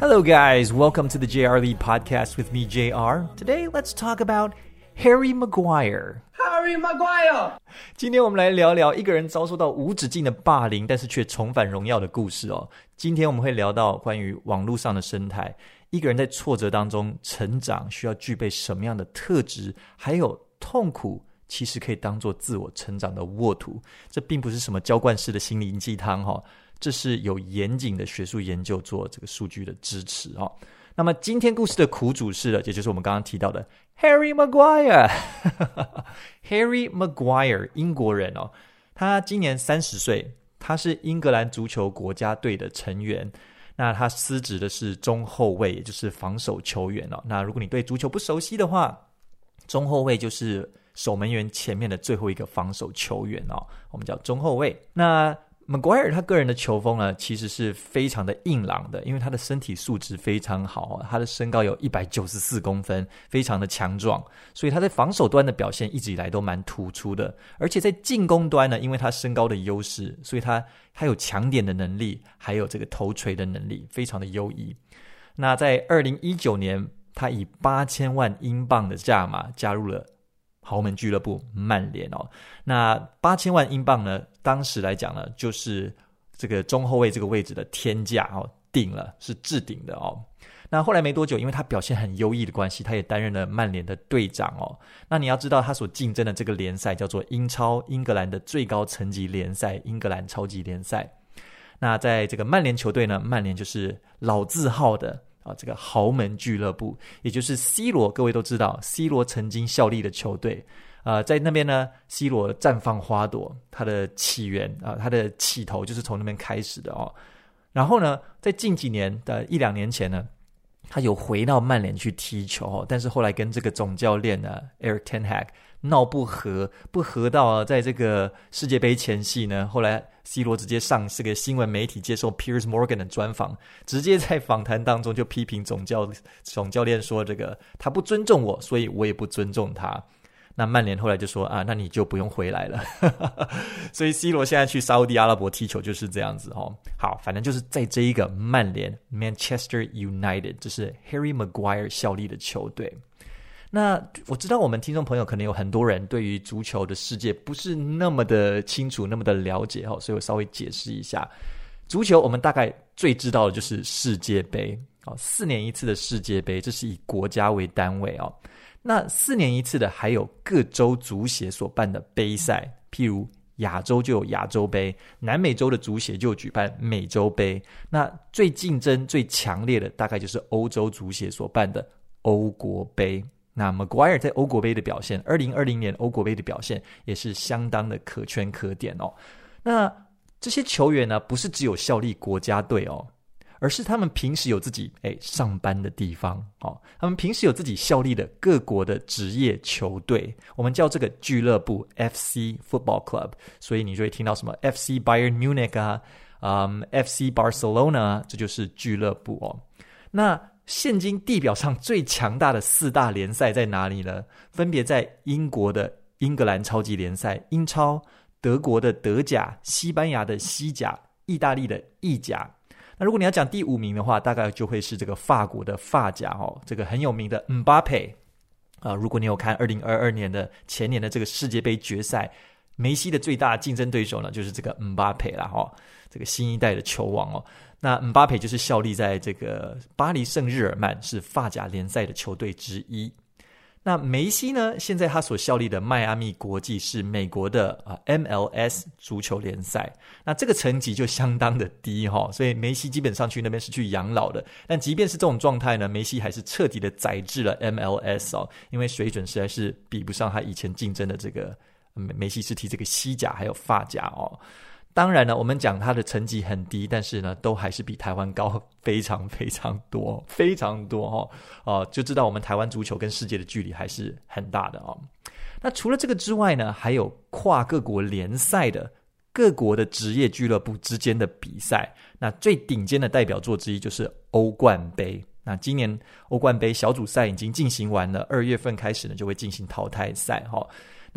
Hello, guys. Welcome to the JR Lee podcast with me, JR. Today, let's talk about Harry Maguire. Harry Maguire. 今天我们来聊聊一个人遭受到无止境的霸凌，但是却重返荣耀的故事哦。今天我们会聊到关于网络上的生态，一个人在挫折当中成长需要具备什么样的特质，还有痛苦其实可以当做自我成长的沃土。这并不是什么浇灌式的心灵鸡汤哈、哦。这是有严谨的学术研究做这个数据的支持哦。那么今天故事的苦主是的，也就是我们刚刚提到的 Harry Maguire。Harry Maguire，英国人哦，他今年三十岁，他是英格兰足球国家队的成员。那他司职的是中后卫，也就是防守球员哦。那如果你对足球不熟悉的话，中后卫就是守门员前面的最后一个防守球员哦，我们叫中后卫。那 Maguire 他个人的球风呢，其实是非常的硬朗的，因为他的身体素质非常好，他的身高有一百九十四公分，非常的强壮，所以他在防守端的表现一直以来都蛮突出的。而且在进攻端呢，因为他身高的优势，所以他他有抢点的能力，还有这个头锤的能力，非常的优异。那在二零一九年，他以八千万英镑的价码加入了。豪门俱乐部曼联哦，那八千万英镑呢？当时来讲呢，就是这个中后卫这个位置的天价哦，顶了，是置顶的哦。那后来没多久，因为他表现很优异的关系，他也担任了曼联的队长哦。那你要知道，他所竞争的这个联赛叫做英超，英格兰的最高层级联赛——英格兰超级联赛。那在这个曼联球队呢，曼联就是老字号的。啊，这个豪门俱乐部，也就是 C 罗，各位都知道，C 罗曾经效力的球队，呃，在那边呢，C 罗绽放花朵，他的起源啊，他的起头就是从那边开始的哦。然后呢，在近几年的一两年前呢，他有回到曼联去踢球哦，但是后来跟这个总教练呢，Eric ten Hag 闹不和，不和到啊，在这个世界杯前夕呢，后来。C 罗直接上这个新闻媒体接受 Piers Morgan 的专访，直接在访谈当中就批评总教总教练说：“这个他不尊重我，所以我也不尊重他。”那曼联后来就说：“啊，那你就不用回来了。” 所以 C 罗现在去沙乌地阿拉伯踢球就是这样子哦。好，反正就是在这一个曼联 Manchester United，这是 Harry Maguire 效力的球队。那我知道我们听众朋友可能有很多人对于足球的世界不是那么的清楚，那么的了解哦，所以我稍微解释一下。足球我们大概最知道的就是世界杯哦，四年一次的世界杯，这是以国家为单位哦。那四年一次的还有各州足协所办的杯赛，譬如亚洲就有亚洲杯，南美洲的足协就举办美洲杯。那最竞争最强烈的大概就是欧洲足协所办的欧国杯。那 Maguire 在欧国杯的表现，二零二零年欧国杯的表现也是相当的可圈可点哦。那这些球员呢，不是只有效力国家队哦，而是他们平时有自己诶上班的地方哦，他们平时有自己效力的各国的职业球队，我们叫这个俱乐部 FC Football Club，所以你就会听到什么 FC Bayern Munich 啊，嗯，FC Barcelona，这就是俱乐部哦。那现今地表上最强大的四大联赛在哪里呢？分别在英国的英格兰超级联赛（英超）、德国的德甲、西班牙的西甲、意大利的意甲。那如果你要讲第五名的话，大概就会是这个法国的法甲哦，这个很有名的姆巴佩啊。如果你有看二零二二年的前年的这个世界杯决赛，梅西的最大竞争对手呢，就是这个姆巴佩了哈，这个新一代的球王哦。那姆巴佩就是效力在这个巴黎圣日耳曼，是法甲联赛的球队之一。那梅西呢？现在他所效力的迈阿密国际是美国的啊 MLS 足球联赛。那这个层级就相当的低哈，所以梅西基本上去那边是去养老的。但即便是这种状态呢，梅西还是彻底的宰制了 MLS 哦，因为水准实在是比不上他以前竞争的这个梅梅西是踢这个西甲还有法甲哦。当然呢，我们讲他的成绩很低，但是呢，都还是比台湾高非常非常多，非常多哈、哦。哦、呃，就知道我们台湾足球跟世界的距离还是很大的哦。那除了这个之外呢，还有跨各国联赛的各国的职业俱乐部之间的比赛。那最顶尖的代表作之一就是欧冠杯。那今年欧冠杯小组赛已经进行完了，二月份开始呢就会进行淘汰赛哈。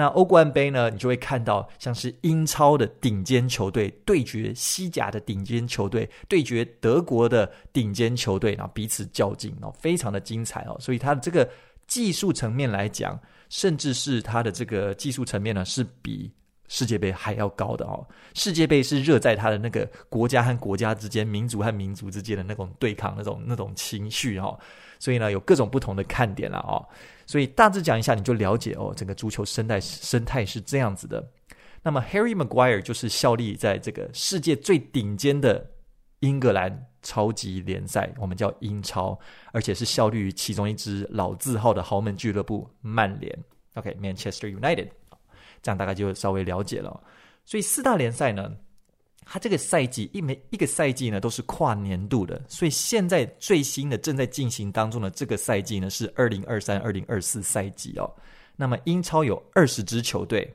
那欧冠杯呢，你就会看到像是英超的顶尖球队对决西甲的顶尖球队，对决德国的顶尖球队，然后彼此较劲，然后非常的精彩哦。所以它的这个技术层面来讲，甚至是它的这个技术层面呢，是比世界杯还要高的哦。世界杯是热在它的那个国家和国家之间、民族和民族之间的那种对抗、那种那种情绪哦。所以呢，有各种不同的看点了哦。所以大致讲一下，你就了解哦，整个足球生态生态是这样子的。那么 Harry Maguire 就是效力在这个世界最顶尖的英格兰超级联赛，我们叫英超，而且是效力于其中一支老字号的豪门俱乐部曼联。OK，Manchester United，这样大概就稍微了解了。所以四大联赛呢，他这个赛季一每一个赛季呢都是跨年度的，所以现在最新的正在进行当中的这个赛季呢是二零二三二零二四赛季哦。那么英超有二十支球队，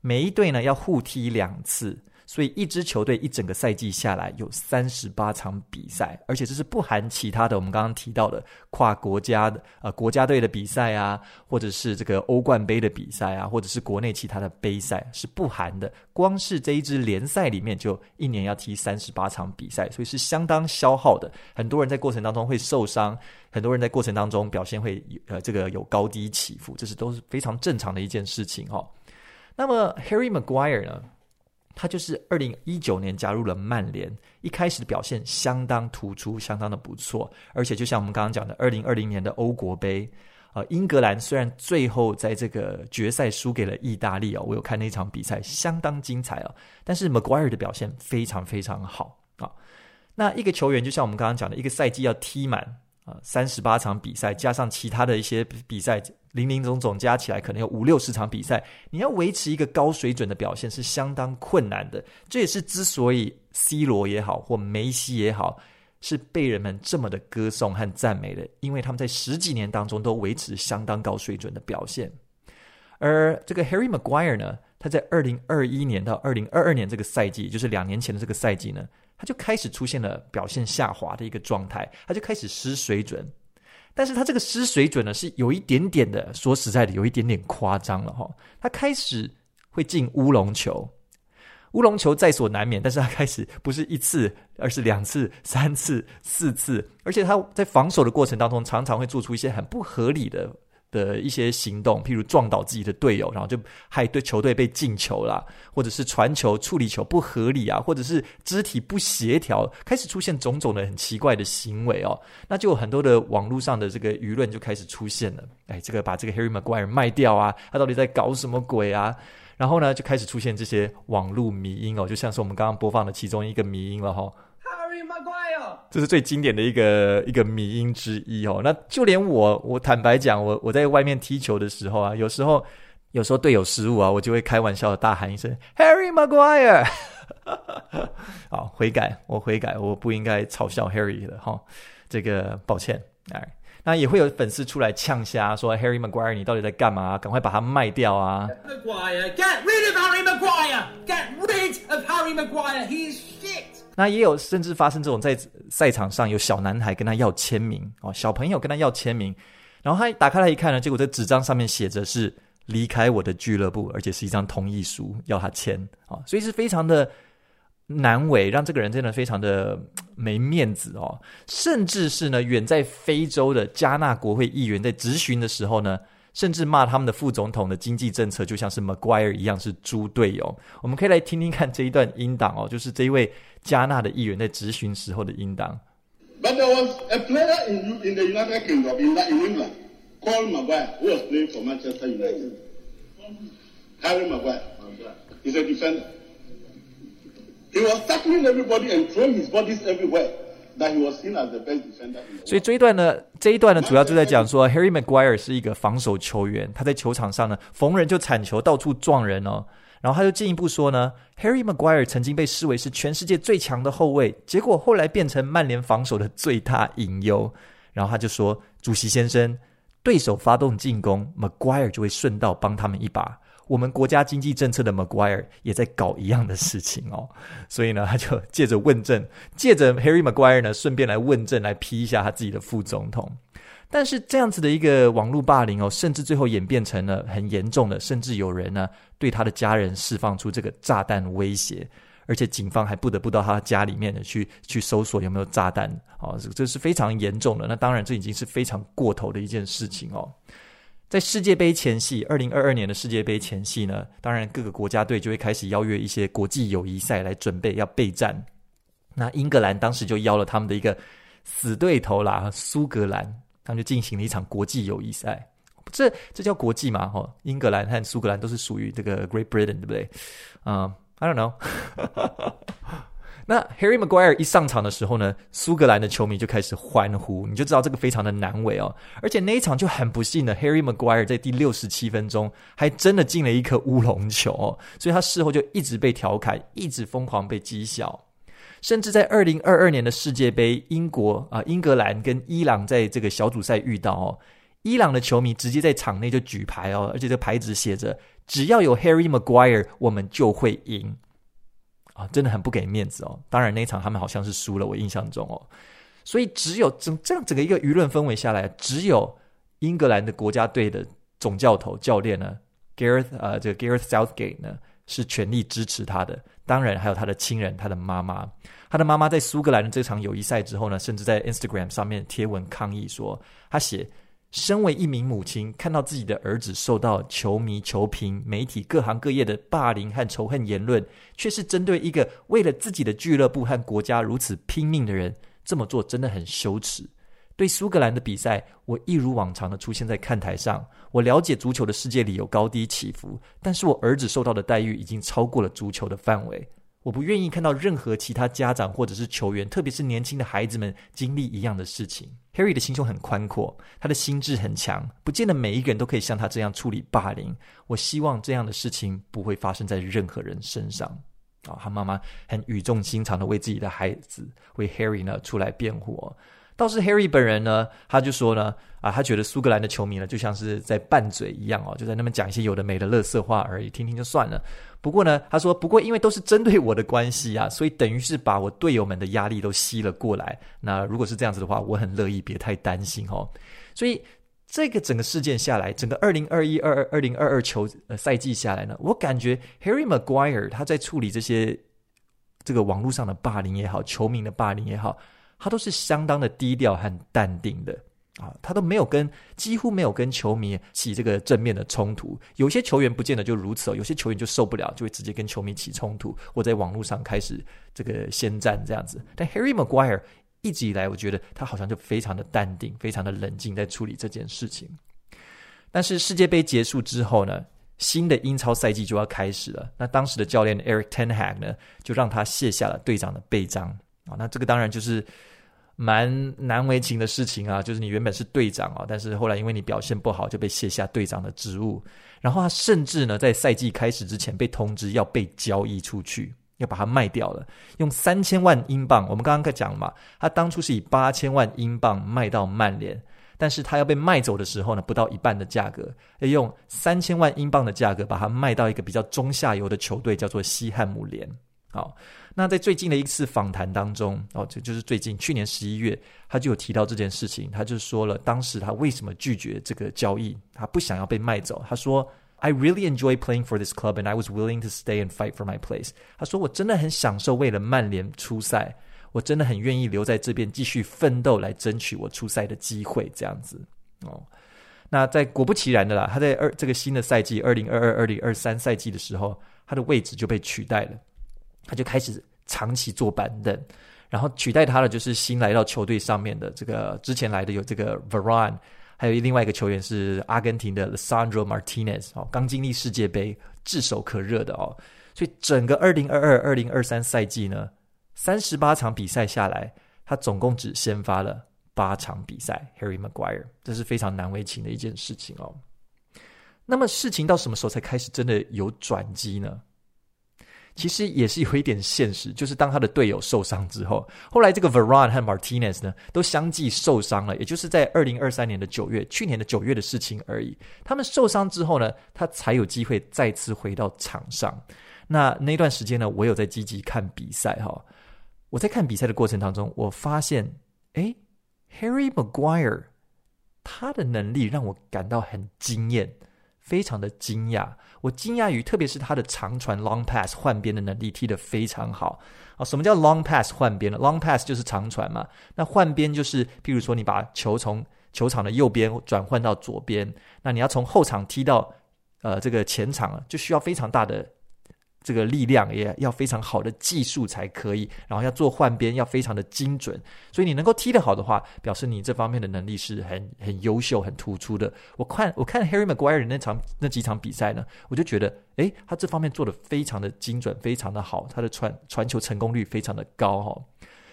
每一队呢要互踢两次。所以一支球队一整个赛季下来有三十八场比赛，而且这是不含其他的我们刚刚提到的跨国家的呃国家队的比赛啊，或者是这个欧冠杯的比赛啊，或者是国内其他的杯赛是不含的。光是这一支联赛里面就一年要踢三十八场比赛，所以是相当消耗的。很多人在过程当中会受伤，很多人在过程当中表现会有呃这个有高低起伏，这是都是非常正常的一件事情哈、那么 Harry Maguire 呢？他就是二零一九年加入了曼联，一开始的表现相当突出，相当的不错。而且就像我们刚刚讲的，二零二零年的欧国杯，呃，英格兰虽然最后在这个决赛输给了意大利哦，我有看那场比赛，相当精彩哦。但是 Maguire 的表现非常非常好啊。那一个球员就像我们刚刚讲的，一个赛季要踢满啊三十八场比赛，加上其他的一些比赛。林林总总加起来可能有五六十场比赛，你要维持一个高水准的表现是相当困难的。这也是之所以 C 罗也好或梅西也好，是被人们这么的歌颂和赞美的，因为他们在十几年当中都维持相当高水准的表现。而这个 Harry Maguire 呢，他在二零二一年到二零二二年这个赛季，就是两年前的这个赛季呢，他就开始出现了表现下滑的一个状态，他就开始失水准。但是他这个失水准呢，是有一点点的，说实在的，有一点点夸张了哈。他开始会进乌龙球，乌龙球在所难免，但是他开始不是一次，而是两次、三次、四次，而且他在防守的过程当中，常常会做出一些很不合理的。的一些行动，譬如撞倒自己的队友，然后就害对球队被进球啦，或者是传球处理球不合理啊，或者是肢体不协调，开始出现种种的很奇怪的行为哦。那就有很多的网络上的这个舆论就开始出现了，哎，这个把这个 Harry Maguire 卖掉啊，他到底在搞什么鬼啊？然后呢，就开始出现这些网络迷因哦，就像是我们刚刚播放的其中一个迷因了哈。这是最经典的一个一个迷因之一哦。那就连我，我坦白讲，我我在外面踢球的时候啊，有时候有时候队友失误啊，我就会开玩笑的大喊一声 “Harry Maguire”。好，悔改，我悔改，我不应该嘲笑 Harry 的哈、哦。这个抱歉，哎，那也会有粉丝出来呛虾，说 Harry Maguire 你到底在干嘛？赶快把它卖掉啊！Maguire，get rid of Harry Maguire，get rid of Harry Maguire，he is shit。那也有甚至发生这种在赛场上有小男孩跟他要签名哦，小朋友跟他要签名，然后他打开来一看呢，结果在纸张上面写着是离开我的俱乐部，而且是一张同意书要他签啊，所以是非常的难为，让这个人真的非常的 没面子哦，甚至是呢远在非洲的加纳国会议员在质询的时候呢。甚至骂他们的副总统的经济政策就像是 Maguire 一样是猪队友。我们可以来听听看这一段音档哦，就是这一位加纳的议员在质询时候的音档。But there was a player in in the United Kingdom in that in England called Maguire who was playing for Manchester United. Harry Maguire. He's a defender. He was tackling everybody and throwing his bodies everywhere. 所以这一段呢，这一段呢，主要就在讲说，Harry Maguire 是一个防守球员，他在球场上呢，逢人就铲球，到处撞人哦。然后他就进一步说呢，Harry Maguire 曾经被视为是全世界最强的后卫，结果后来变成曼联防守的最大隐忧。然后他就说，主席先生，对手发动进攻，Maguire 就会顺道帮他们一把。我们国家经济政策的 Maguire 也在搞一样的事情哦，所以呢，他就借着问政，借着 Harry Maguire 呢，顺便来问政，来批一下他自己的副总统。但是这样子的一个网络霸凌哦，甚至最后演变成了很严重的，甚至有人呢对他的家人释放出这个炸弹威胁，而且警方还不得不到他家里面的去去搜索有没有炸弹哦，这这是非常严重的。那当然，这已经是非常过头的一件事情哦。在世界杯前夕，二零二二年的世界杯前夕呢，当然各个国家队就会开始邀约一些国际友谊赛来准备要备战。那英格兰当时就邀了他们的一个死对头啦，苏格兰。他们就进行了一场国际友谊赛，这这叫国际嘛？哈，英格兰和苏格兰都是属于这个 Great Britain，对不对？嗯、，I don't know。那 Harry Maguire 一上场的时候呢，苏格兰的球迷就开始欢呼，你就知道这个非常的难为哦。而且那一场就很不幸的，Harry Maguire 在第六十七分钟还真的进了一颗乌龙球哦，所以他事后就一直被调侃，一直疯狂被讥笑。甚至在二零二二年的世界杯，英国啊，英格兰跟伊朗在这个小组赛遇到哦，伊朗的球迷直接在场内就举牌哦，而且这牌子写着“只要有 Harry Maguire，我们就会赢”，啊，真的很不给面子哦。当然那一场他们好像是输了，我印象中哦，所以只有整这样整个一个舆论氛围下来，只有英格兰的国家队的总教头教练呢，Gareth 呃，这个 Gareth Southgate 呢是全力支持他的。当然，还有他的亲人，他的妈妈。他的妈妈在苏格兰的这场友谊赛之后呢，甚至在 Instagram 上面贴文抗议说：“他写，身为一名母亲，看到自己的儿子受到球迷、球评、媒体各行各业的霸凌和仇恨言论，却是针对一个为了自己的俱乐部和国家如此拼命的人，这么做真的很羞耻。”对苏格兰的比赛，我一如往常的出现在看台上。我了解足球的世界里有高低起伏，但是我儿子受到的待遇已经超过了足球的范围。我不愿意看到任何其他家长或者是球员，特别是年轻的孩子们经历一样的事情。Harry 的心胸很宽阔，他的心智很强，不见得每一个人都可以像他这样处理霸凌。我希望这样的事情不会发生在任何人身上。啊、他妈妈很语重心长的为自己的孩子，为 Harry 呢出来辩护、哦。倒是 Harry 本人呢，他就说呢，啊，他觉得苏格兰的球迷呢，就像是在拌嘴一样哦，就在那边讲一些有的没的乐色话而已，听听就算了。不过呢，他说，不过因为都是针对我的关系啊，所以等于是把我队友们的压力都吸了过来。那如果是这样子的话，我很乐意，别太担心哦。所以这个整个事件下来，整个二零二一、二二、二零二二球赛季下来呢，我感觉 Harry Maguire 他在处理这些这个网络上的霸凌也好，球迷的霸凌也好。他都是相当的低调和淡定的啊，他都没有跟几乎没有跟球迷起这个正面的冲突。有些球员不见得就如此哦，有些球员就受不了，就会直接跟球迷起冲突，或在网络上开始这个先战这样子。但 Harry Maguire 一直以来，我觉得他好像就非常的淡定，非常的冷静在处理这件事情。但是世界杯结束之后呢，新的英超赛季就要开始了。那当时的教练 Eric Ten Hag 呢，就让他卸下了队长的背章。啊，那这个当然就是蛮难为情的事情啊。就是你原本是队长啊，但是后来因为你表现不好，就被卸下队长的职务。然后他甚至呢，在赛季开始之前被通知要被交易出去，要把它卖掉了，用三千万英镑。我们刚刚在讲嘛，他当初是以八千万英镑卖到曼联，但是他要被卖走的时候呢，不到一半的价格，要用三千万英镑的价格把它卖到一个比较中下游的球队，叫做西汉姆联。好。那在最近的一次访谈当中，哦，就就是最近去年十一月，他就有提到这件事情。他就说了，当时他为什么拒绝这个交易，他不想要被卖走。他说：“I really enjoy playing for this club, and I was willing to stay and fight for my place。”他说：“我真的很享受为了曼联出赛，我真的很愿意留在这边继续奋斗，来争取我出赛的机会。”这样子哦。那在果不其然的啦，他在二这个新的赛季二零二二二零二三赛季的时候，他的位置就被取代了。他就开始长期坐板凳，然后取代他的就是新来到球队上面的这个之前来的有这个 Varane，还有另外一个球员是阿根廷的 Lisandro Martinez 哦，刚经历世界杯炙手可热的哦，所以整个二零二二二零二三赛季呢，三十八场比赛下来，他总共只先发了八场比赛。Harry Maguire，这是非常难为情的一件事情哦。那么事情到什么时候才开始真的有转机呢？其实也是有一点现实，就是当他的队友受伤之后，后来这个 Varan 和 Martinez 呢都相继受伤了，也就是在二零二三年的九月，去年的九月的事情而已。他们受伤之后呢，他才有机会再次回到场上。那那段时间呢，我有在积极看比赛哈。我在看比赛的过程当中，我发现，诶，Harry Maguire 他的能力让我感到很惊艳，非常的惊讶。我惊讶于，特别是他的长传 （long pass） 换边的能力踢得非常好啊！什么叫 long pass 换边呢？long pass 就是长传嘛，那换边就是，譬如说你把球从球场的右边转换到左边，那你要从后场踢到呃这个前场，就需要非常大的。这个力量也要非常好的技术才可以，然后要做换边要非常的精准，所以你能够踢得好的话，表示你这方面的能力是很很优秀、很突出的。我看我看 Harry Maguire 那场那几场比赛呢，我就觉得，诶，他这方面做得非常的精准，非常的好，他的传传球成功率非常的高哈。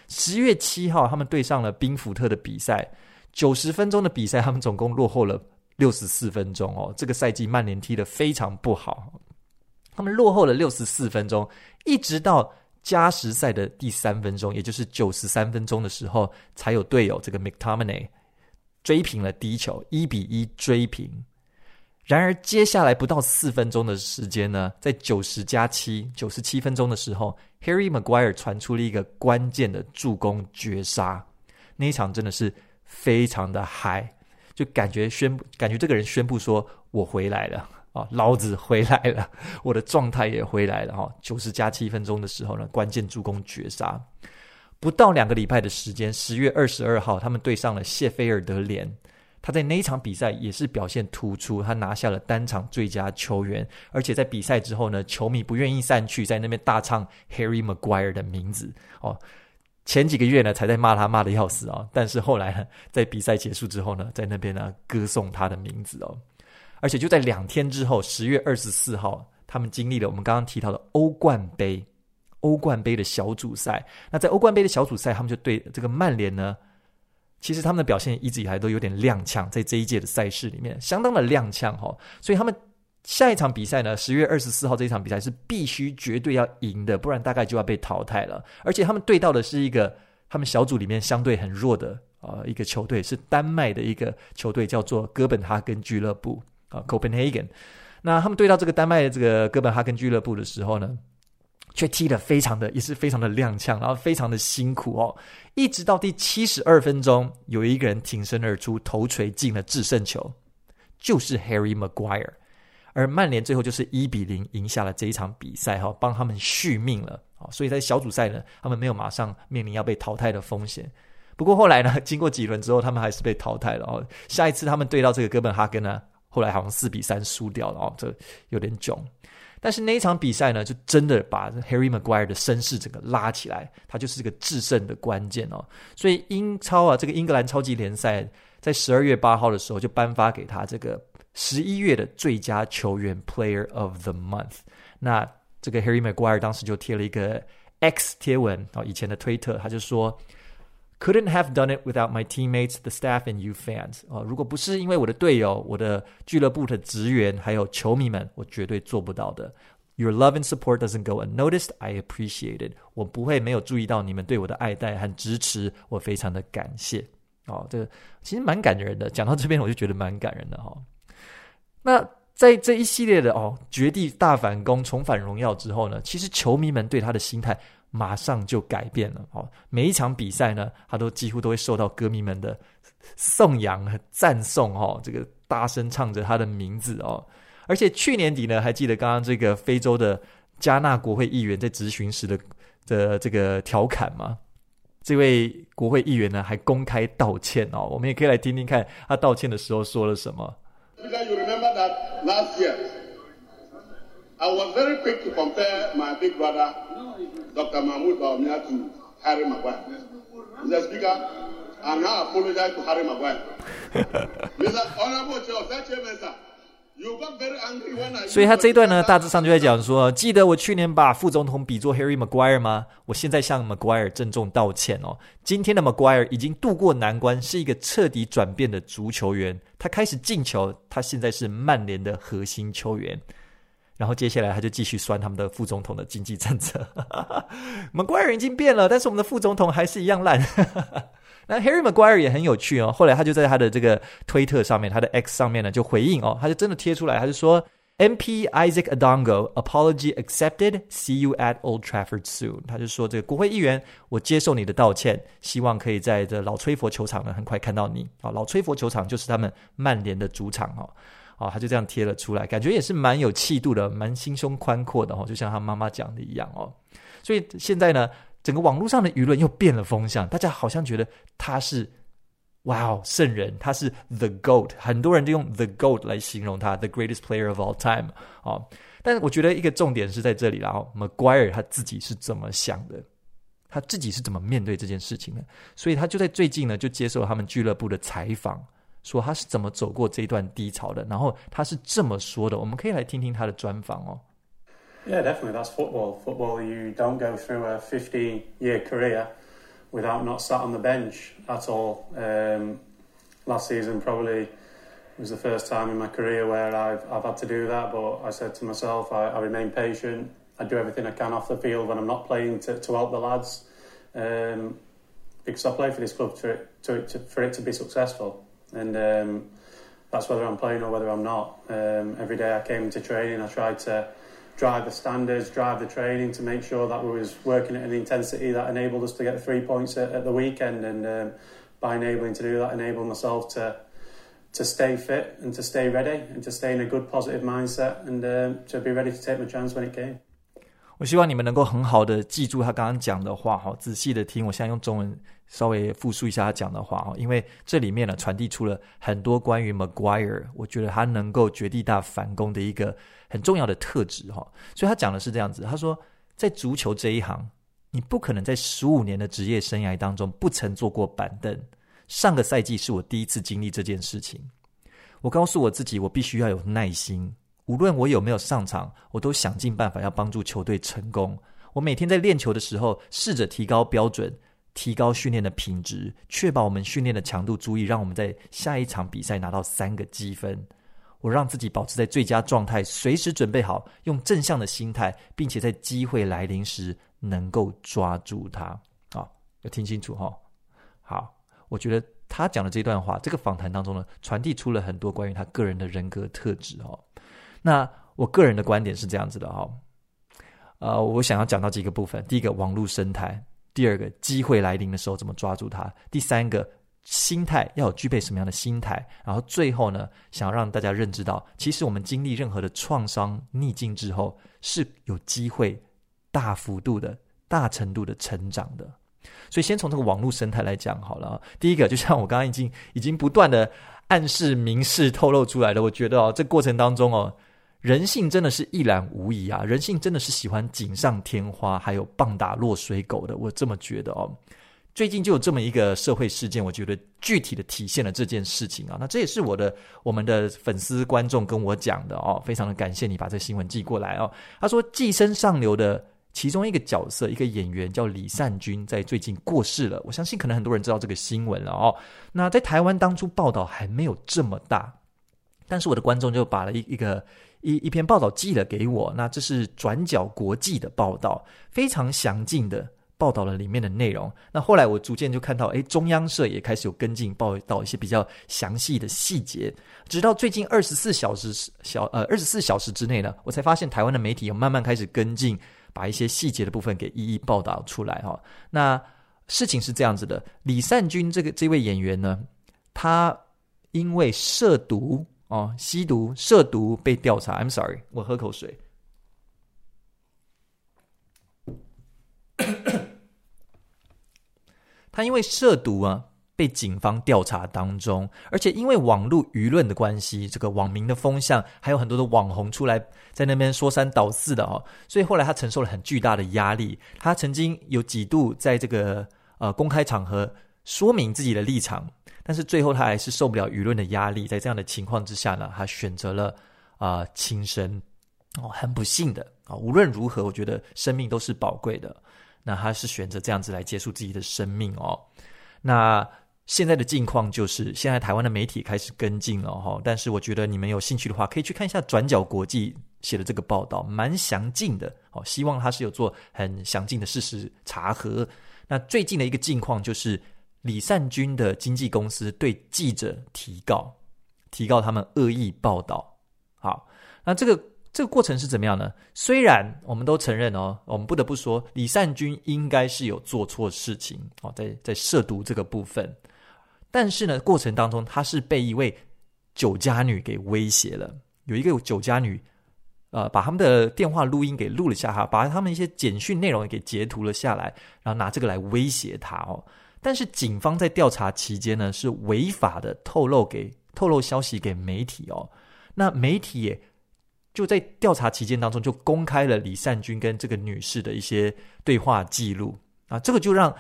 十月七号，他们对上了宾福特的比赛，九十分钟的比赛，他们总共落后了六十四分钟哦。这个赛季曼联踢得非常不好。他们落后了六十四分钟，一直到加时赛的第三分钟，也就是九十三分钟的时候，才有队友这个 McTominay 追平了第一球，一比一追平。然而，接下来不到四分钟的时间呢，在九十加七、九十七分钟的时候，Harry Maguire 传出了一个关键的助攻绝杀。那一场真的是非常的嗨，就感觉宣布，感觉这个人宣布说：“我回来了。”啊，老子回来了，我的状态也回来了哈。九十加七分钟的时候呢，关键助攻绝杀，不到两个礼拜的时间，十月二十二号，他们对上了谢菲尔德联，他在那一场比赛也是表现突出，他拿下了单场最佳球员，而且在比赛之后呢，球迷不愿意散去，在那边大唱 Harry Maguire 的名字哦。前几个月呢，才在骂他骂得要死啊，但是后来呢，在比赛结束之后呢，在那边呢歌颂他的名字哦。而且就在两天之后，十月二十四号，他们经历了我们刚刚提到的欧冠杯，欧冠杯的小组赛。那在欧冠杯的小组赛，他们就对这个曼联呢，其实他们的表现一直以来都有点踉跄，在这一届的赛事里面，相当的踉跄哈。所以他们下一场比赛呢，十月二十四号这一场比赛是必须绝对要赢的，不然大概就要被淘汰了。而且他们对到的是一个他们小组里面相对很弱的呃一个球队，是丹麦的一个球队，叫做哥本哈根俱乐部。啊，Copenhagen，那他们对到这个丹麦的这个哥本哈根俱乐部的时候呢，却踢得非常的，也是非常的踉跄，然后非常的辛苦哦。一直到第七十二分钟，有一个人挺身而出，头锤进了制胜球，就是 Harry Maguire。而曼联最后就是一比零赢下了这一场比赛，哈，帮他们续命了啊。所以在小组赛呢，他们没有马上面临要被淘汰的风险。不过后来呢，经过几轮之后，他们还是被淘汰了哦。下一次他们对到这个哥本哈根呢？后来好像四比三输掉了哦，这有点囧。但是那一场比赛呢，就真的把 Harry Maguire 的声势整个拉起来，他就是这个制胜的关键哦。所以英超啊，这个英格兰超级联赛在十二月八号的时候就颁发给他这个十一月的最佳球员 Player of the Month。那这个 Harry Maguire 当时就贴了一个 X 贴文哦，以前的推特，他就说。Couldn't have done it without my teammates, the staff, and you fans. 啊，如果不是因为我的队友、我的俱乐部的职员还有球迷们，我绝对做不到的。Your love and support doesn't go unnoticed. I appreciate it. 我不会没有注意到你们对我的爱戴和支持，我非常的感谢。哦，这个其实蛮感人的。讲到这边，我就觉得蛮感人的哈、哦。那在这一系列的哦绝地大反攻、重返荣耀之后呢，其实球迷们对他的心态。马上就改变了哦！每一场比赛呢，他都几乎都会受到歌迷们的颂扬和赞颂哦。这个大声唱着他的名字哦，而且去年底呢，还记得刚刚这个非洲的加纳国会议员在质询时的的这个调侃吗？这位国会议员呢，还公开道歉哦。我们也可以来听听看他道歉的时候说了什么。I was very quick to compare my big brother, Dr. Mahmoud Bawumia, to Harry Maguire. Mr. Speaker, I now apologize to Harry Maguire. Mr. Honorable Chair, sir. 所以他这一段呢，大致上就在讲说，记得我去年把副总统比作 Harry Maguire 吗？我现在向 Maguire 郑重道歉哦。今天的 Maguire 已经度过难关，是一个彻底转变的足球员。他开始进球，他现在是曼联的核心球员。然后接下来他就继续酸他们的副总统的经济政策。Maguire 已经变了，但是我们的副总统还是一样烂。那 Harry Maguire 也很有趣哦。后来他就在他的这个推特上面，他的 X 上面呢就回应哦，他就真的贴出来，他就说 MP Isaac Adongo apology accepted. See you at Old Trafford soon。他就说，这个国会议员，我接受你的道歉，希望可以在这老崔佛球场呢，很快看到你啊。老崔佛球场就是他们曼联的主场哦。啊，他就这样贴了出来，感觉也是蛮有气度的，蛮心胸宽阔的哦，就像他妈妈讲的一样哦。所以现在呢，整个网络上的舆论又变了风向，大家好像觉得他是。哇哦，圣人，他是 the goat，很多人都用 the goat 来形容他，the greatest player of all time 哦。但是我觉得一个重点是在这里，然后 Maguire 他自己是怎么想的，他自己是怎么面对这件事情的，所以他就在最近呢，就接受了他们俱乐部的采访，说他是怎么走过这一段低潮的，然后他是这么说的，我们可以来听听他的专访哦。Yeah, definitely, that's football. Football, you don't go through a fifty-year career. without not sat on the bench at all. Um, last season probably was the first time in my career where I've, I've had to do that, but I said to myself, I, I remain patient. I do everything I can off the field when I'm not playing to, to help the lads. Um, because I play for this club to, it, to, to, for it to be successful. And um, that's whether I'm playing or whether I'm not. Um, every day I came into training, I tried to drive the standards, drive the training to make sure that we was working at an intensity that enabled us to get the three points at, at the weekend. And um, by enabling to do that, enabled myself to to stay fit and to stay ready and to stay in a good positive mindset and um, to be ready to take my chance when it came. 我希望你们能够很好的记住他刚刚讲的话，好仔细的听。我现在用中文 稍微复述一下他讲的话，哦，因为这里面呢传递出了很多关于 Maguire，我觉得他能够绝地大反攻的一个很重要的特质，哈。所以他讲的是这样子，他说，在足球这一行，你不可能在十五年的职业生涯当中不曾坐过板凳。上个赛季是我第一次经历这件事情，我告诉我自己，我必须要有耐心。无论我有没有上场，我都想尽办法要帮助球队成功。我每天在练球的时候，试着提高标准，提高训练的品质，确保我们训练的强度足以让我们在下一场比赛拿到三个积分。我让自己保持在最佳状态，随时准备好，用正向的心态，并且在机会来临时能够抓住它。啊，要听清楚哈。好，我觉得他讲的这段话，这个访谈当中呢，传递出了很多关于他个人的人格特质哦。那我个人的观点是这样子的哈，呃，我想要讲到几个部分。第一个，网络生态；第二个，机会来临的时候怎么抓住它；第三个，心态要有具备什么样的心态；然后最后呢，想要让大家认知到，其实我们经历任何的创伤逆境之后，是有机会大幅度的、大程度的成长的。所以，先从这个网络生态来讲好了。第一个，就像我刚刚已经已经不断的暗示、明示、透露出来的，我觉得哦，这过程当中哦。人性真的是一览无遗啊！人性真的是喜欢锦上添花，还有棒打落水狗的，我这么觉得哦。最近就有这么一个社会事件，我觉得具体的体现了这件事情啊。那这也是我的我们的粉丝观众跟我讲的哦，非常的感谢你把这新闻寄过来哦。他说，《寄生上流》的其中一个角色，一个演员叫李善均，在最近过世了。我相信可能很多人知道这个新闻了哦。那在台湾当初报道还没有这么大，但是我的观众就把了一一个。一一篇报道寄了给我，那这是转角国际的报道，非常详尽的报道了里面的内容。那后来我逐渐就看到，诶，中央社也开始有跟进报道一些比较详细的细节。直到最近二十四小时小呃二十四小时之内呢，我才发现台湾的媒体有慢慢开始跟进，把一些细节的部分给一一报道出来哈。那事情是这样子的，李善君这个这位演员呢，他因为涉毒。哦，吸毒、涉毒被调查。I'm sorry，我喝口水。他因为涉毒啊，被警方调查当中，而且因为网络舆论的关系，这个网民的风向，还有很多的网红出来在那边说三道四的哦，所以后来他承受了很巨大的压力。他曾经有几度在这个呃公开场合说明自己的立场。但是最后他还是受不了舆论的压力，在这样的情况之下呢，他选择了啊、轻生哦，很不幸的啊、无论如何，我觉得生命都是宝贵的。那他是选择这样子来结束自己的生命哦。那现在的境况就是，现在台湾的媒体开始跟进了哈、哦。但是我觉得你们有兴趣的话，可以去看一下转角国际写的这个报道，蛮详尽的哦。希望他是有做很详尽的事实查核。那最近的一个境况就是。李善均的经纪公司对记者提告，提告他们恶意报道。好，那这个这个过程是怎么样呢？虽然我们都承认哦，我们不得不说，李善均应该是有做错事情哦，在在涉毒这个部分，但是呢，过程当中他是被一位酒家女给威胁了，有一个酒家女。呃，把他们的电话录音给录了下哈，把他们一些简讯内容给截图了下来，然后拿这个来威胁他哦。但是警方在调查期间呢，是违法的透露给透露消息给媒体哦。那媒体也就在调查期间当中就公开了李善均跟这个女士的一些对话记录啊，这个就让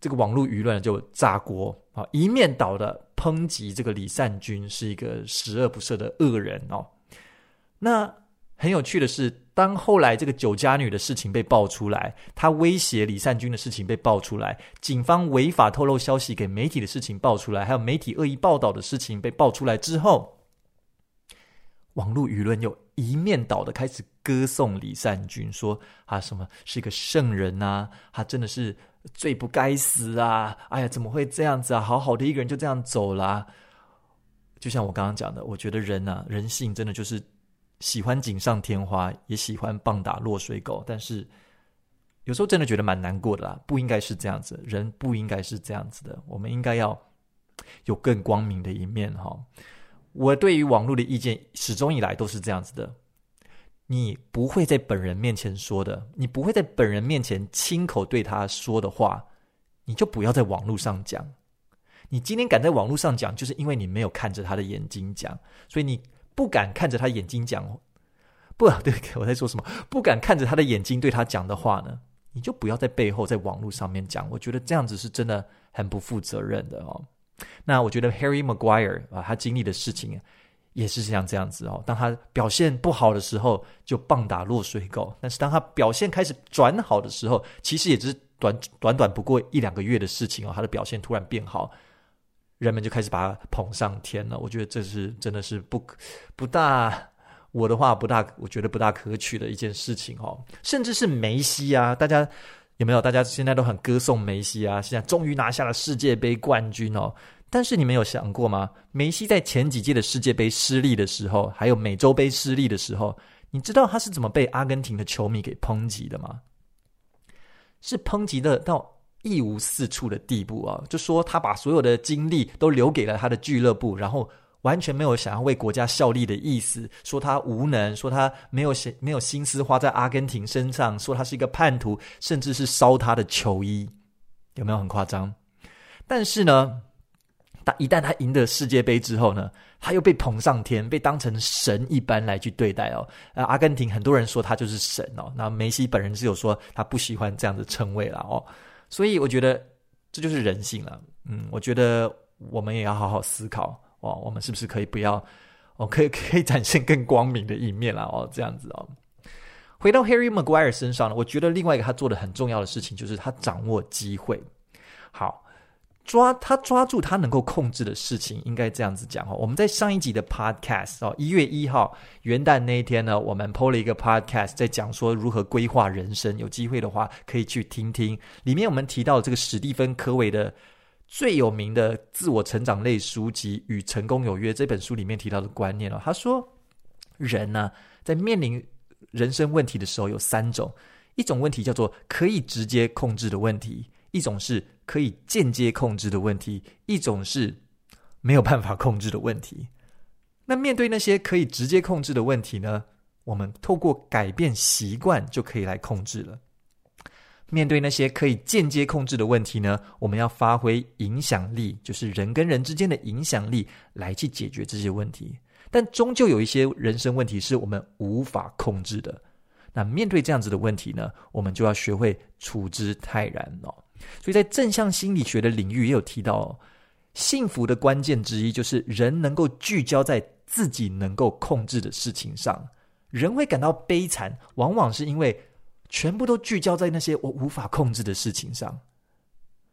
这个网络舆论就炸锅啊，一面倒的抨击这个李善均是一个十恶不赦的恶人哦。那很有趣的是，当后来这个酒家女的事情被爆出来，她威胁李善君的事情被爆出来，警方违法透露消息给媒体的事情爆出来，还有媒体恶意报道的事情被爆出来之后，网络舆论又一面倒的开始歌颂李善君，说啊什么是一个圣人啊，他真的是罪不该死啊！哎呀，怎么会这样子啊？好好的一个人就这样走了。就像我刚刚讲的，我觉得人啊，人性真的就是。喜欢锦上添花，也喜欢棒打落水狗，但是有时候真的觉得蛮难过的啦。不应该是这样子，人不应该是这样子的。我们应该要有更光明的一面哈。我对于网络的意见始终以来都是这样子的：你不会在本人面前说的，你不会在本人面前亲口对他说的话，你就不要在网络上讲。你今天敢在网络上讲，就是因为你没有看着他的眼睛讲，所以你。不敢看着他眼睛讲，不，对，我在说什么？不敢看着他的眼睛对他讲的话呢？你就不要在背后在网络上面讲。我觉得这样子是真的很不负责任的哦。那我觉得 Harry Maguire 啊，他经历的事情也是像这样子哦。当他表现不好的时候，就棒打落水狗；但是当他表现开始转好的时候，其实也只是短短短不过一两个月的事情哦。他的表现突然变好。人们就开始把他捧上天了，我觉得这是真的是不不大，我的话不大，我觉得不大可取的一件事情哦。甚至是梅西啊，大家有没有？大家现在都很歌颂梅西啊，现在终于拿下了世界杯冠军哦。但是你们有想过吗？梅西在前几届的世界杯失利的时候，还有美洲杯失利的时候，你知道他是怎么被阿根廷的球迷给抨击的吗？是抨击的到。一无是处的地步啊！就说他把所有的精力都留给了他的俱乐部，然后完全没有想要为国家效力的意思。说他无能，说他没有心没有心思花在阿根廷身上，说他是一个叛徒，甚至是烧他的球衣，有没有很夸张？但是呢，他一旦他赢得世界杯之后呢，他又被捧上天，被当成神一般来去对待哦。阿根廷很多人说他就是神哦。那梅西本人是有说他不喜欢这样的称谓了哦。所以我觉得这就是人性了，嗯，我觉得我们也要好好思考哦，我们是不是可以不要哦，可以 可以展现更光明的一面了哦，这样子哦。回到 Harry Maguire 身上呢，我觉得另外一个他做的很重要的事情就是他掌握机会，好。抓他抓住他能够控制的事情，应该这样子讲哦。我们在上一集的 podcast 哦，一月一号元旦那一天呢，我们 PO 了一个 podcast，在讲说如何规划人生。有机会的话，可以去听听。里面我们提到这个史蒂芬·科维的最有名的自我成长类书籍《与成功有约》这本书里面提到的观念哦。他说，人呢，在面临人生问题的时候有三种，一种问题叫做可以直接控制的问题。一种是可以间接控制的问题，一种是没有办法控制的问题。那面对那些可以直接控制的问题呢？我们透过改变习惯就可以来控制了。面对那些可以间接控制的问题呢？我们要发挥影响力，就是人跟人之间的影响力，来去解决这些问题。但终究有一些人生问题是我们无法控制的。那面对这样子的问题呢？我们就要学会处之泰然哦。所以在正向心理学的领域也有提到，幸福的关键之一就是人能够聚焦在自己能够控制的事情上。人会感到悲惨，往往是因为全部都聚焦在那些我无法控制的事情上，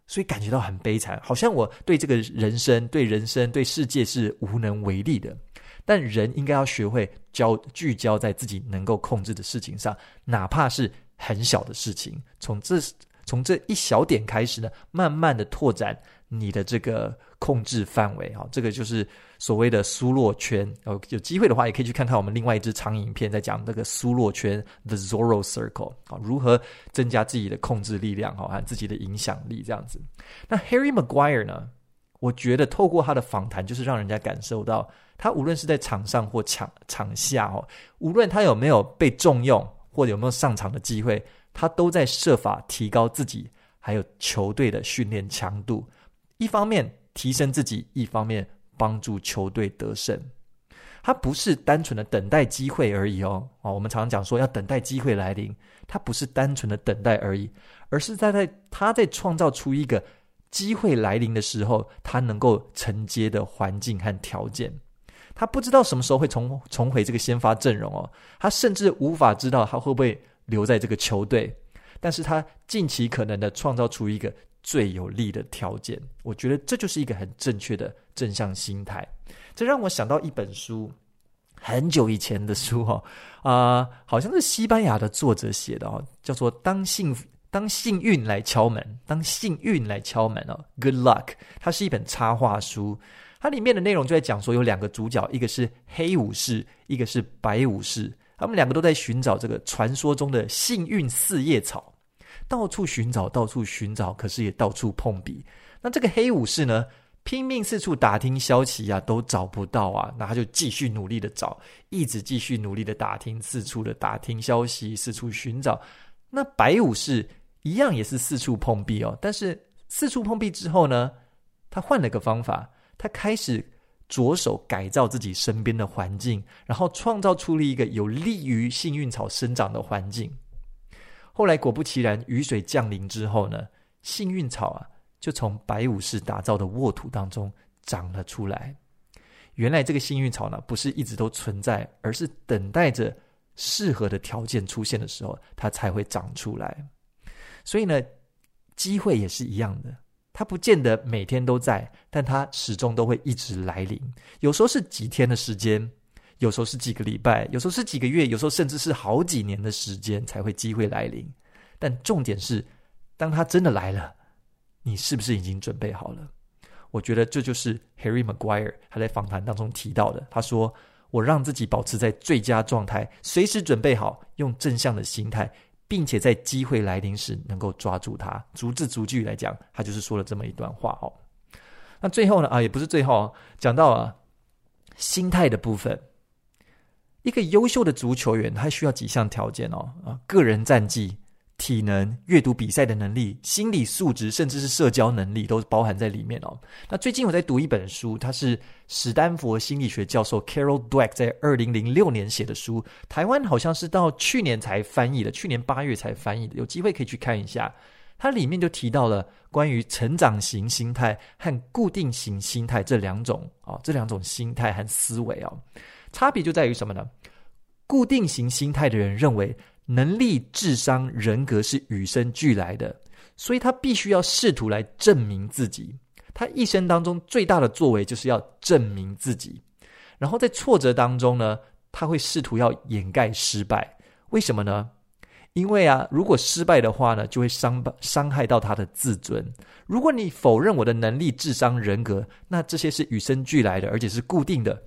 所以感觉到很悲惨，好像我对这个人生、对人生、对世界是无能为力的。但人应该要学会焦聚焦在自己能够控制的事情上，哪怕是很小的事情。从这从这一小点开始呢，慢慢的拓展你的这个控制范围啊，这个就是所谓的苏洛圈。有有机会的话，也可以去看看我们另外一支长影片，在讲这个苏洛圈 （The Zorro Circle） 啊，如何增加自己的控制力量哈，和自己的影响力这样子。那 Harry Maguire 呢？我觉得透过他的访谈，就是让人家感受到，他无论是在场上或场场下哦，无论他有没有被重用或有没有上场的机会，他都在设法提高自己，还有球队的训练强度。一方面提升自己，一方面帮助球队得胜。他不是单纯的等待机会而已哦。哦，我们常常讲说要等待机会来临，他不是单纯的等待而已，而是在在他在创造出一个。机会来临的时候，他能够承接的环境和条件，他不知道什么时候会重重回这个先发阵容哦，他甚至无法知道他会不会留在这个球队，但是他尽其可能的创造出一个最有利的条件，我觉得这就是一个很正确的正向心态。这让我想到一本书，很久以前的书哈、哦，啊、好像是西班牙的作者写的哦，叫做《当幸福》。当幸运来敲门，当幸运来敲门哦，Good luck。它是一本插画书，它里面的内容就在讲说，有两个主角，一个是黑武士，一个是白武士，他们两个都在寻找这个传说中的幸运四叶草，到处寻找，到处寻找，可是也到处碰壁。那这个黑武士呢，拼命四处打听消息啊，都找不到啊，那他就继续努力的找，一直继续努力的打听，四处的打听消息，四处寻找。那白武士。一样也是四处碰壁哦，但是四处碰壁之后呢，他换了个方法，他开始着手改造自己身边的环境，然后创造出了一个有利于幸运草生长的环境。后来果不其然，雨水降临之后呢，幸运草啊就从白武士打造的沃土当中长了出来。原来这个幸运草呢，不是一直都存在，而是等待着适合的条件出现的时候，它才会长出来。所以呢，机会也是一样的，它不见得每天都在，但它始终都会一直来临。有时候是几天的时间，有时候是几个礼拜，有时候是几个月，有时候甚至是好几年的时间才会机会来临。但重点是，当它真的来了，你是不是已经准备好了？我觉得这就是 Harry Maguire 他在访谈当中提到的。他说：“我让自己保持在最佳状态，随时准备好，用正向的心态。”并且在机会来临时能够抓住它，逐字逐句来讲，他就是说了这么一段话哦。那最后呢啊，也不是最后，讲到啊心态的部分，一个优秀的足球员他需要几项条件哦啊，个人战绩。体能、阅读比赛的能力、心理素质，甚至是社交能力，都包含在里面哦。那最近我在读一本书，它是史丹佛心理学教授 Carol Dweck 在二零零六年写的书，台湾好像是到去年才翻译的，去年八月才翻译的，有机会可以去看一下。它里面就提到了关于成长型心态和固定型心态这两种啊、哦，这两种心态和思维哦，差别就在于什么呢？固定型心态的人认为。能力、智商、人格是与生俱来的，所以他必须要试图来证明自己。他一生当中最大的作为就是要证明自己。然后在挫折当中呢，他会试图要掩盖失败。为什么呢？因为啊，如果失败的话呢，就会伤伤害到他的自尊。如果你否认我的能力、智商、人格，那这些是与生俱来的，而且是固定的。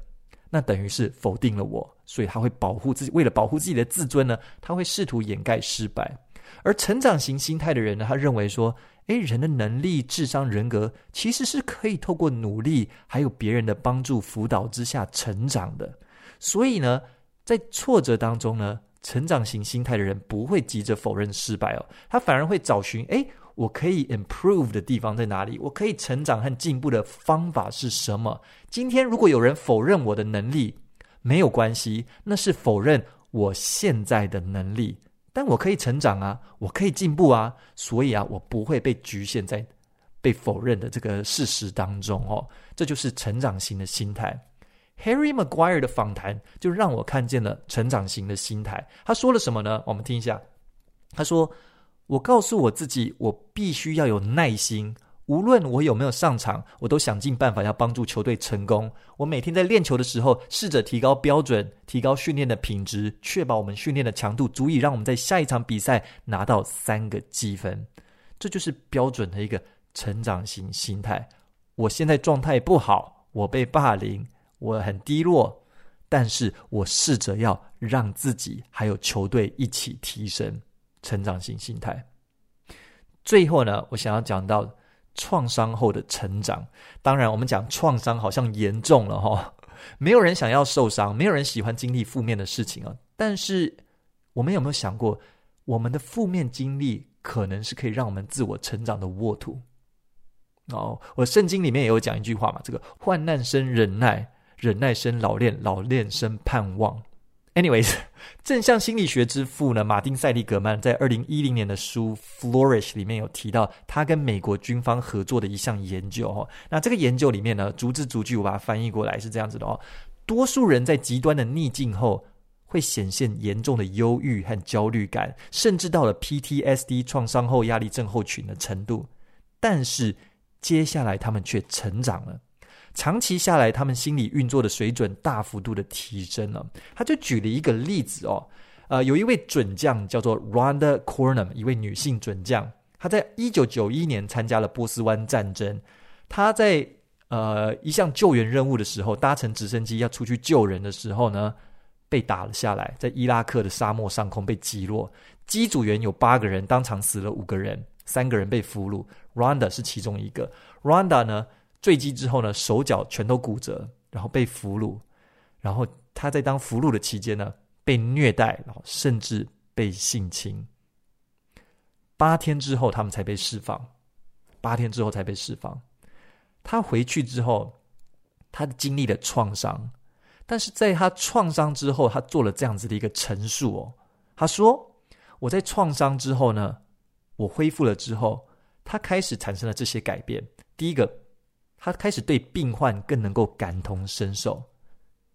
那等于是否定了我，所以他会保护自己。为了保护自己的自尊呢，他会试图掩盖失败。而成长型心态的人呢，他认为说，诶，人的能力、智商、人格其实是可以透过努力，还有别人的帮助辅导之下成长的。所以呢，在挫折当中呢，成长型心态的人不会急着否认失败哦，他反而会找寻，诶。我可以 improve 的地方在哪里？我可以成长和进步的方法是什么？今天如果有人否认我的能力，没有关系，那是否认我现在的能力。但我可以成长啊，我可以进步啊，所以啊，我不会被局限在被否认的这个事实当中哦。这就是成长型的心态。Harry Maguire 的访谈就让我看见了成长型的心态。他说了什么呢？我们听一下。他说。我告诉我自己，我必须要有耐心。无论我有没有上场，我都想尽办法要帮助球队成功。我每天在练球的时候，试着提高标准，提高训练的品质，确保我们训练的强度足以让我们在下一场比赛拿到三个积分。这就是标准的一个成长型心态。我现在状态不好，我被霸凌，我很低落，但是我试着要让自己还有球队一起提升，成长型心态。最后呢，我想要讲到创伤后的成长。当然，我们讲创伤好像严重了哈，没有人想要受伤，没有人喜欢经历负面的事情啊。但是，我们有没有想过，我们的负面经历可能是可以让我们自我成长的沃土？哦，我圣经里面也有讲一句话嘛，这个患难生忍耐，忍耐生老练，老练生盼望。Anyways，正向心理学之父呢，马丁·塞利格曼在二零一零年的书《Flourish》里面有提到，他跟美国军方合作的一项研究哦。那这个研究里面呢，逐字逐句我把它翻译过来是这样子的哦：多数人在极端的逆境后，会显现严重的忧郁和焦虑感，甚至到了 PTSD 创伤后压力症候群的程度，但是。接下来，他们却成长了。长期下来，他们心理运作的水准大幅度的提升了。他就举了一个例子哦，呃，有一位准将叫做 Rhonda Cornum，一位女性准将，她在一九九一年参加了波斯湾战争。她在呃一项救援任务的时候，搭乘直升机要出去救人的时候呢，被打了下来，在伊拉克的沙漠上空被击落。机组员有八个人，当场死了五个人。三个人被俘虏，Rhonda 是其中一个。Rhonda 呢，坠机之后呢，手脚全都骨折，然后被俘虏。然后他在当俘虏的期间呢，被虐待，然后甚至被性侵。八天之后，他们才被释放。八天之后才被释放。他回去之后，他经历了创伤，但是在他创伤之后，他做了这样子的一个陈述哦。他说：“我在创伤之后呢。”我恢复了之后，他开始产生了这些改变。第一个，他开始对病患更能够感同身受；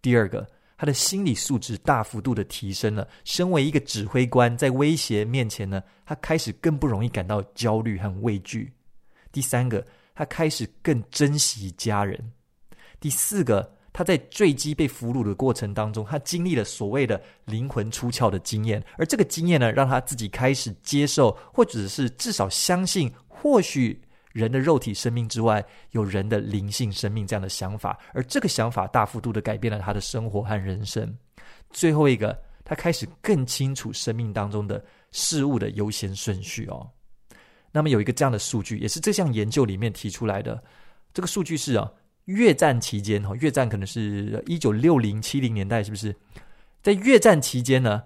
第二个，他的心理素质大幅度的提升了。身为一个指挥官，在威胁面前呢，他开始更不容易感到焦虑和畏惧；第三个，他开始更珍惜家人；第四个。他在坠机被俘虏的过程当中，他经历了所谓的灵魂出窍的经验，而这个经验呢，让他自己开始接受，或者是至少相信，或许人的肉体生命之外，有人的灵性生命这样的想法，而这个想法大幅度的改变了他的生活和人生。最后一个，他开始更清楚生命当中的事物的优先顺序哦。那么有一个这样的数据，也是这项研究里面提出来的，这个数据是啊。越战期间，哈，越战可能是一九六零七零年代，是不是？在越战期间呢，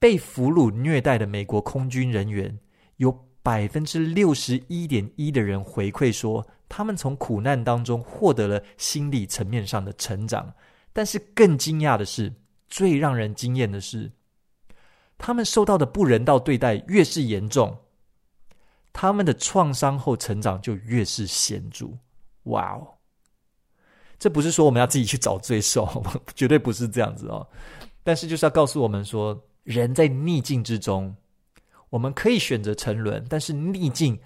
被俘虏虐待的美国空军人员有百分之六十一点一的人回馈说，他们从苦难当中获得了心理层面上的成长。但是更惊讶的是，最让人惊艳的是，他们受到的不人道对待越是严重，他们的创伤后成长就越是显著。哇哦！这不是说我们要自己去找罪受，绝对不是这样子哦。但是就是要告诉我们说，人在逆境之中，我们可以选择沉沦，但是逆境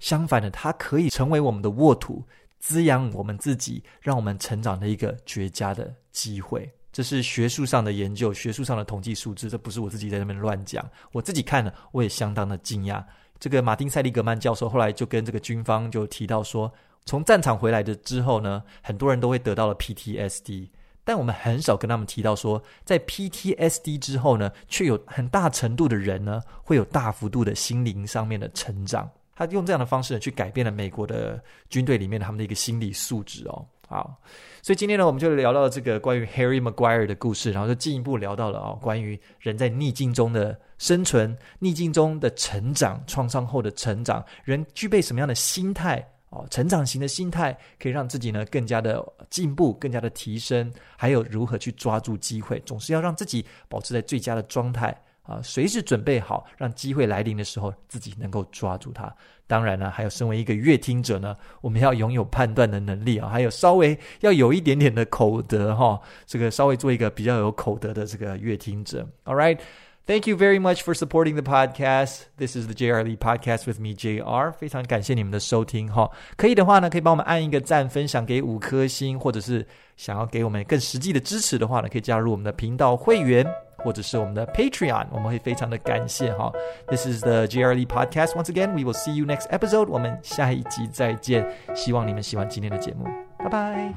相反的，它可以成为我们的沃土，滋养我们自己，让我们成长的一个绝佳的机会。这是学术上的研究，学术上的统计数字，这不是我自己在那边乱讲。我自己看了，我也相当的惊讶。这个马丁·塞利格曼教授后来就跟这个军方就提到说。从战场回来的之后呢，很多人都会得到了 PTSD，但我们很少跟他们提到说，在 PTSD 之后呢，却有很大程度的人呢，会有大幅度的心灵上面的成长。他用这样的方式呢，去改变了美国的军队里面他们的一个心理素质哦。好，所以今天呢，我们就聊到了这个关于 Harry Maguire 的故事，然后就进一步聊到了哦，关于人在逆境中的生存、逆境中的成长、创伤后的成长，人具备什么样的心态？哦，成长型的心态可以让自己呢更加的进步，更加的提升，还有如何去抓住机会，总是要让自己保持在最佳的状态啊，随时准备好，让机会来临的时候自己能够抓住它。当然呢，还有身为一个阅听者呢，我们要拥有判断的能力啊，还有稍微要有一点点的口德哈，这个稍微做一个比较有口德的这个阅听者。All right. Thank you very much for supporting the podcast. This is the JR Lee podcast with me, JR。非常感谢你们的收听哈、哦。可以的话呢，可以帮我们按一个赞，分享给五颗星，或者是想要给我们更实际的支持的话呢，可以加入我们的频道会员，或者是我们的 Patreon，我们会非常的感谢哈、哦。This is the JR Lee podcast. Once again, we will see you next episode. 我们下一集再见。希望你们喜欢今天的节目，拜拜。